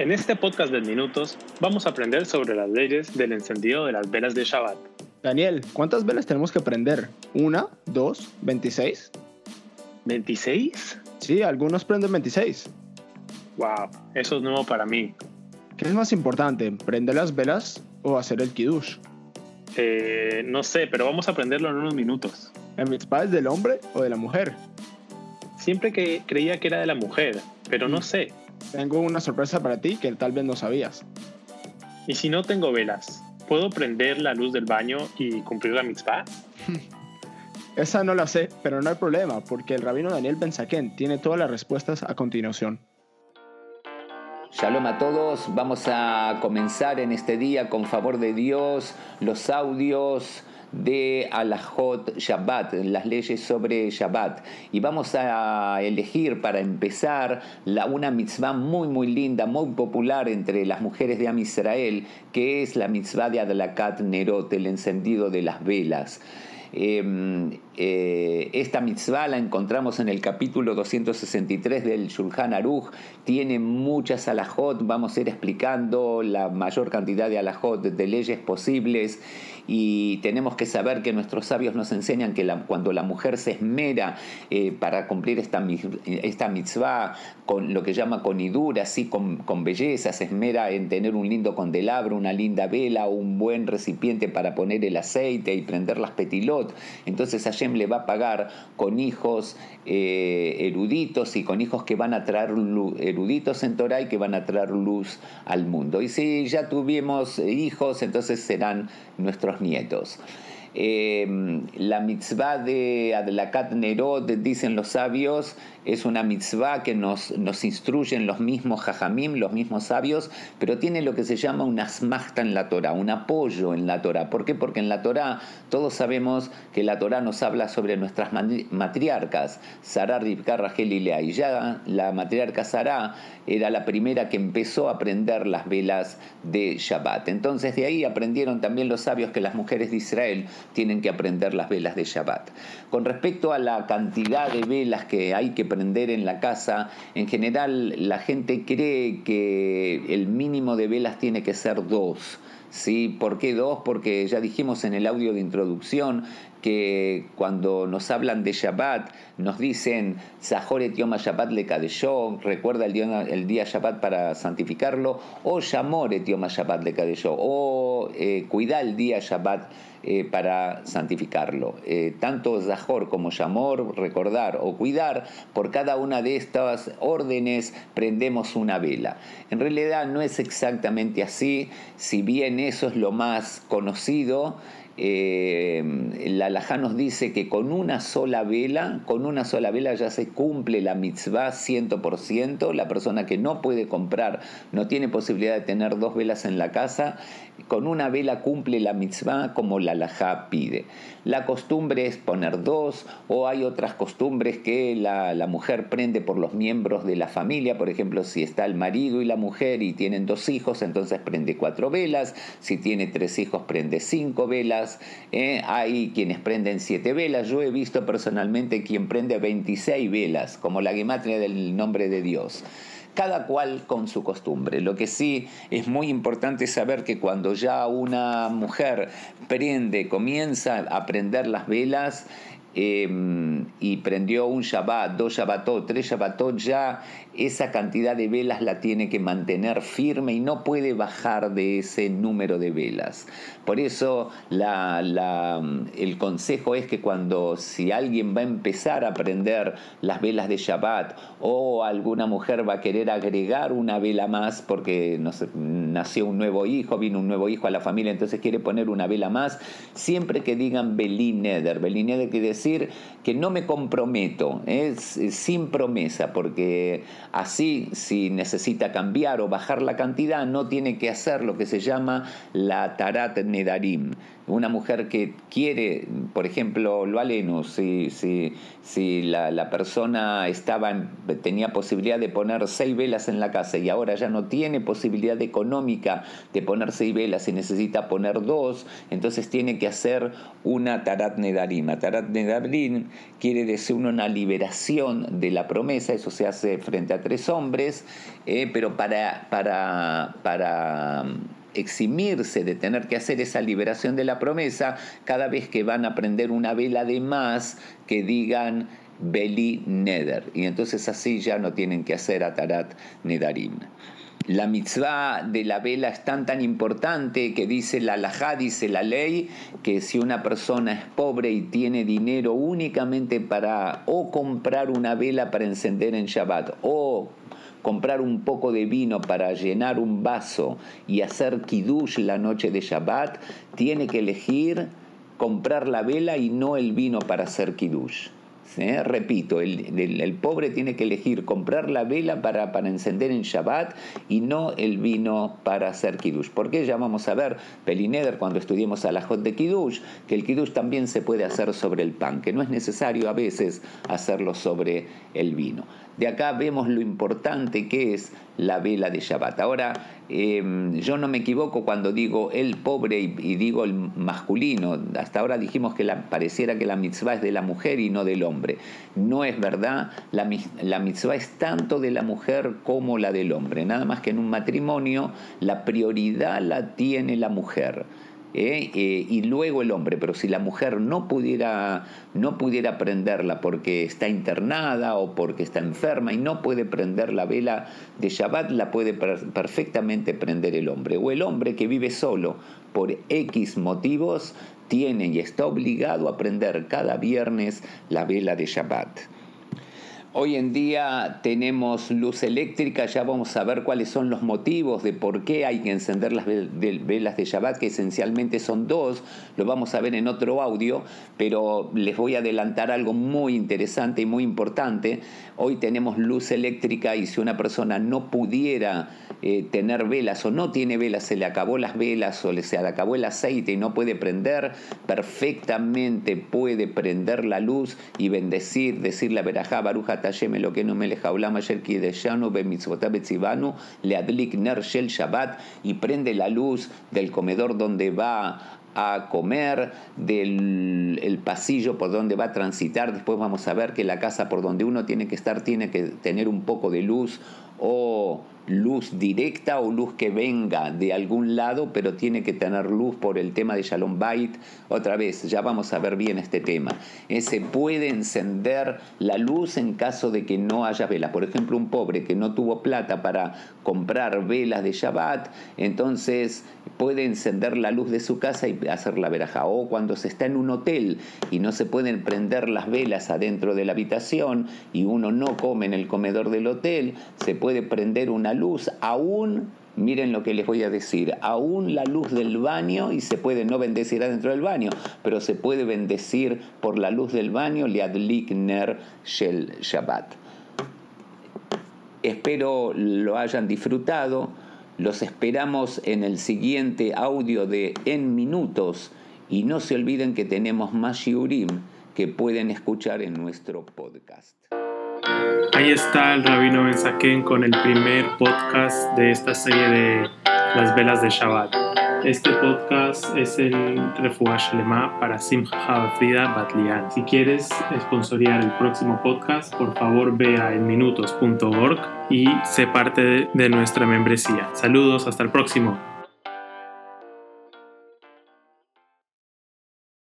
En este podcast de minutos vamos a aprender sobre las leyes del encendido de las velas de Shabbat. Daniel, ¿cuántas velas tenemos que prender? ¿Una? ¿Dos? ¿26? ¿26? Sí, algunos prenden 26. Wow, eso es nuevo para mí. ¿Qué es más importante, prender las velas o hacer el kiddush? Eh, no sé, pero vamos a aprenderlo en unos minutos. ¿El mitzvah es del hombre o de la mujer? Siempre que creía que era de la mujer, pero no sé. Tengo una sorpresa para ti que tal vez no sabías. ¿Y si no tengo velas? ¿Puedo prender la luz del baño y cumplir la mitzvah? Esa no la sé, pero no hay problema, porque el rabino Daniel Benzaquén tiene todas las respuestas a continuación. Shalom a todos, vamos a comenzar en este día con favor de Dios los audios de Alajot Shabbat, las leyes sobre Shabbat. Y vamos a elegir para empezar la, una mitzvah muy muy linda, muy popular entre las mujeres de Am Israel, que es la mitzvah de Adlakat Nerot, el encendido de las velas. Em, eh, esta mitzvah la encontramos en el capítulo 263 del Shulchan Aruch. Tiene muchas alajot, vamos a ir explicando la mayor cantidad de alajot, de leyes posibles. Y tenemos que saber que nuestros sabios nos enseñan que cuando la mujer se esmera eh, para cumplir esta, mitzvah con lo que llama con idura, así con, con belleza, se esmera en tener un lindo condelabro, una linda vela, un buen recipiente para poner el aceite y prender las entonces Hashem le va a pagar con hijos eh, eruditos y con hijos que van a traer eruditos en Torah y que van a traer luz al mundo. Y si ya tuvimos hijos, entonces serán nuestros nietos. Em, la mitzvah de Adlakat Nerod, dicen los sabios, es una mitzvah que nos, nos instruyen los mismos jajamim, los mismos sabios, pero tiene lo que se llama un asmachta en la Torah, un apoyo en la Torah. ¿Por qué? Porque en la Torah todos sabemos que la Torah nos habla sobre nuestras matriarcas, Sarah, Rivka, Rachel y Lea. Y ya la matriarca Sarah era la primera que empezó a aprender las velas de Shabbat. Entonces de ahí aprendieron también los sabios que las mujeres de Israel tienen que aprender las velas de Shabbat. Con respecto a la cantidad de velas que hay que prender en la casa, en general la gente cree que el mínimo de velas tiene que ser dos. ¿Sí? ¿Por qué dos? Porque ya dijimos en el audio de introducción que cuando nos hablan de Shabbat, nos dicen Zahor et Yom Shabbat le Kadeshó, recuerda el día, el Shabbat para santificarlo, o Shamor et Yom Shabbat le Kadeshó, o eh, cuida el día Shabbat eh, para santificarlo. Eh, tanto Zahor como Shamor, recordar o cuidar, por cada una de estas órdenes prendemos una vela. En realidad no es exactamente así, si bien eso es lo más conocido, eh, la Alajá nos dice que con una sola vela, con una sola vela ya se cumple la mitzvah 100%. La persona que no puede comprar, no tiene posibilidad de tener dos velas en la casa, con una vela cumple la mitzvah como la Alajá pide. La costumbre es poner dos, o hay otras costumbres que la, la mujer prende por los miembros de la familia. Por ejemplo, si está el marido y la mujer y tienen dos hijos, entonces prende cuatro velas. Si tiene tres hijos, prende cinco velas ¿eh? hay quienes prenden siete velas, yo he visto personalmente quien prende 26 velas, como la gematria del nombre de Dios cada cual con su costumbre. Lo que sí es muy importante saber que cuando ya una mujer prende, comienza a prender las velas, Em, y prendió un Shabbat, dos Shabbatot, tres Shabbatot, ya esa cantidad de velas la tiene que mantener firme y no puede bajar de ese número de velas. Por eso el consejo es que cuando si alguien va a empezar a prender las velas de Shabbat o alguna mujer va a querer agregar una vela más porque nació un nuevo hijo, vino un nuevo hijo a la familia, entonces quiere poner una vela más, siempre que digan Belineder, Belineder quiere decir que no me comprometo, es sin promesa, porque así si necesita cambiar o bajar la cantidad, no tiene que hacer lo que se llama la tarat nedarim. Una mujer que quiere, por ejemplo, lo aleno, si, si, si la, la, persona estaba tenía posibilidad de poner seis velas en la casa y ahora ya no tiene posibilidad económica de poner seis velas y necesita poner dos, entonces tiene que hacer una tarat nedarim. Tarat nedarim quiere decir una liberación de la promesa, eso se hace frente a tres hombres, eh, pero para, para, para eximirse de tener que hacer esa liberación de la promesa, cada vez que van a prender una vela de más, que digan Beli Neder. Y entonces así ya no tienen que hacer Atarat Nedarim. La mitzvah de la vela es tan tan importante que dice la halajá, dice la ley, que si una persona es pobre y tiene dinero únicamente para o comprar una vela para encender en Shabbat o comprar un poco de vino para llenar un vaso y hacer kiddush la noche de Shabbat, tiene que elegir comprar la vela y no el vino para hacer kiddush. Repito, el, pobre tiene que elegir comprar la vela para, para, encender en Shabbat y no el vino para hacer Kiddush. Porque ya vamos a ver, Pelineder, cuando estudiemos a la Jot de Kiddush, que el Kiddush también se puede hacer sobre el pan, que no es necesario a veces hacerlo sobre el vino. De acá vemos lo importante que es la vela de Shabbat. Ahora, em, yo no me equivoco cuando digo el pobre y, digo el masculino. Hasta ahora dijimos que la, pareciera que la mitzvah es de la mujer y no del hombre. No es verdad, la, la mitzvah es tanto de la mujer como la del hombre. Nada más que en un matrimonio la prioridad la tiene la mujer. ¿Eh? Eh, y luego el hombre, pero si la mujer no pudiera, no pudiera prenderla porque está internada o porque está enferma y no puede prender la vela de Shabbat, la puede perfectamente prender el hombre. O el hombre que vive solo por X motivos tiene y está obligado a prender cada viernes la vela de Shabbat. Hoy en día tenemos luz eléctrica, ya vamos a ver cuáles son los motivos de por qué hay que encender las velas de Shabbat, que esencialmente son dos, lo vamos a ver en otro audio, pero les voy a adelantar algo muy interesante y muy importante. Hoy tenemos luz eléctrica y si una persona no pudiera eh, tener velas o no tiene velas, se le acabó las velas o se le acabó el aceite y no puede prender, perfectamente puede prender la luz y bendecir, decir la verajá, baruja lo que no me le adlik ner shel Shabbat y prende la luz del comedor donde va a comer, del el pasillo por donde va a transitar. Después vamos a ver que la casa por donde uno tiene que estar tiene que tener un poco de luz o luz directa o luz que venga de algún lado, pero tiene que tener luz por el tema de Shalom Bait. Otra vez, ya vamos a ver bien este tema. Se puede encender la luz en caso de que no haya velas. Por ejemplo, un pobre que no tuvo plata para comprar velas de Shabbat, entonces puede encender la luz de su casa y hacer la veraja. O cuando se está en un hotel y no se pueden prender las velas adentro de la habitación y uno no come en el comedor del hotel, se puede prender una luz aún Miren lo que les voy a decir, aún la luz del baño, y se puede no bendecir adentro del baño, pero se puede bendecir por la luz del baño, Liadlik Ner Shel Shabbat. Espero lo hayan disfrutado. Los esperamos en el siguiente audio de En Minutos. Y no se olviden que tenemos más shiurim que pueden escuchar en nuestro podcast. Ahí está el Rabino Ben con el primer podcast de esta serie de las velas de Shabbat. Este podcast es el Refugash Lema para Simcha Frida Batlian. Si quieres sponsoriar el próximo podcast, por favor ve a enminutos.org y sé parte de nuestra membresía. Saludos, hasta el próximo.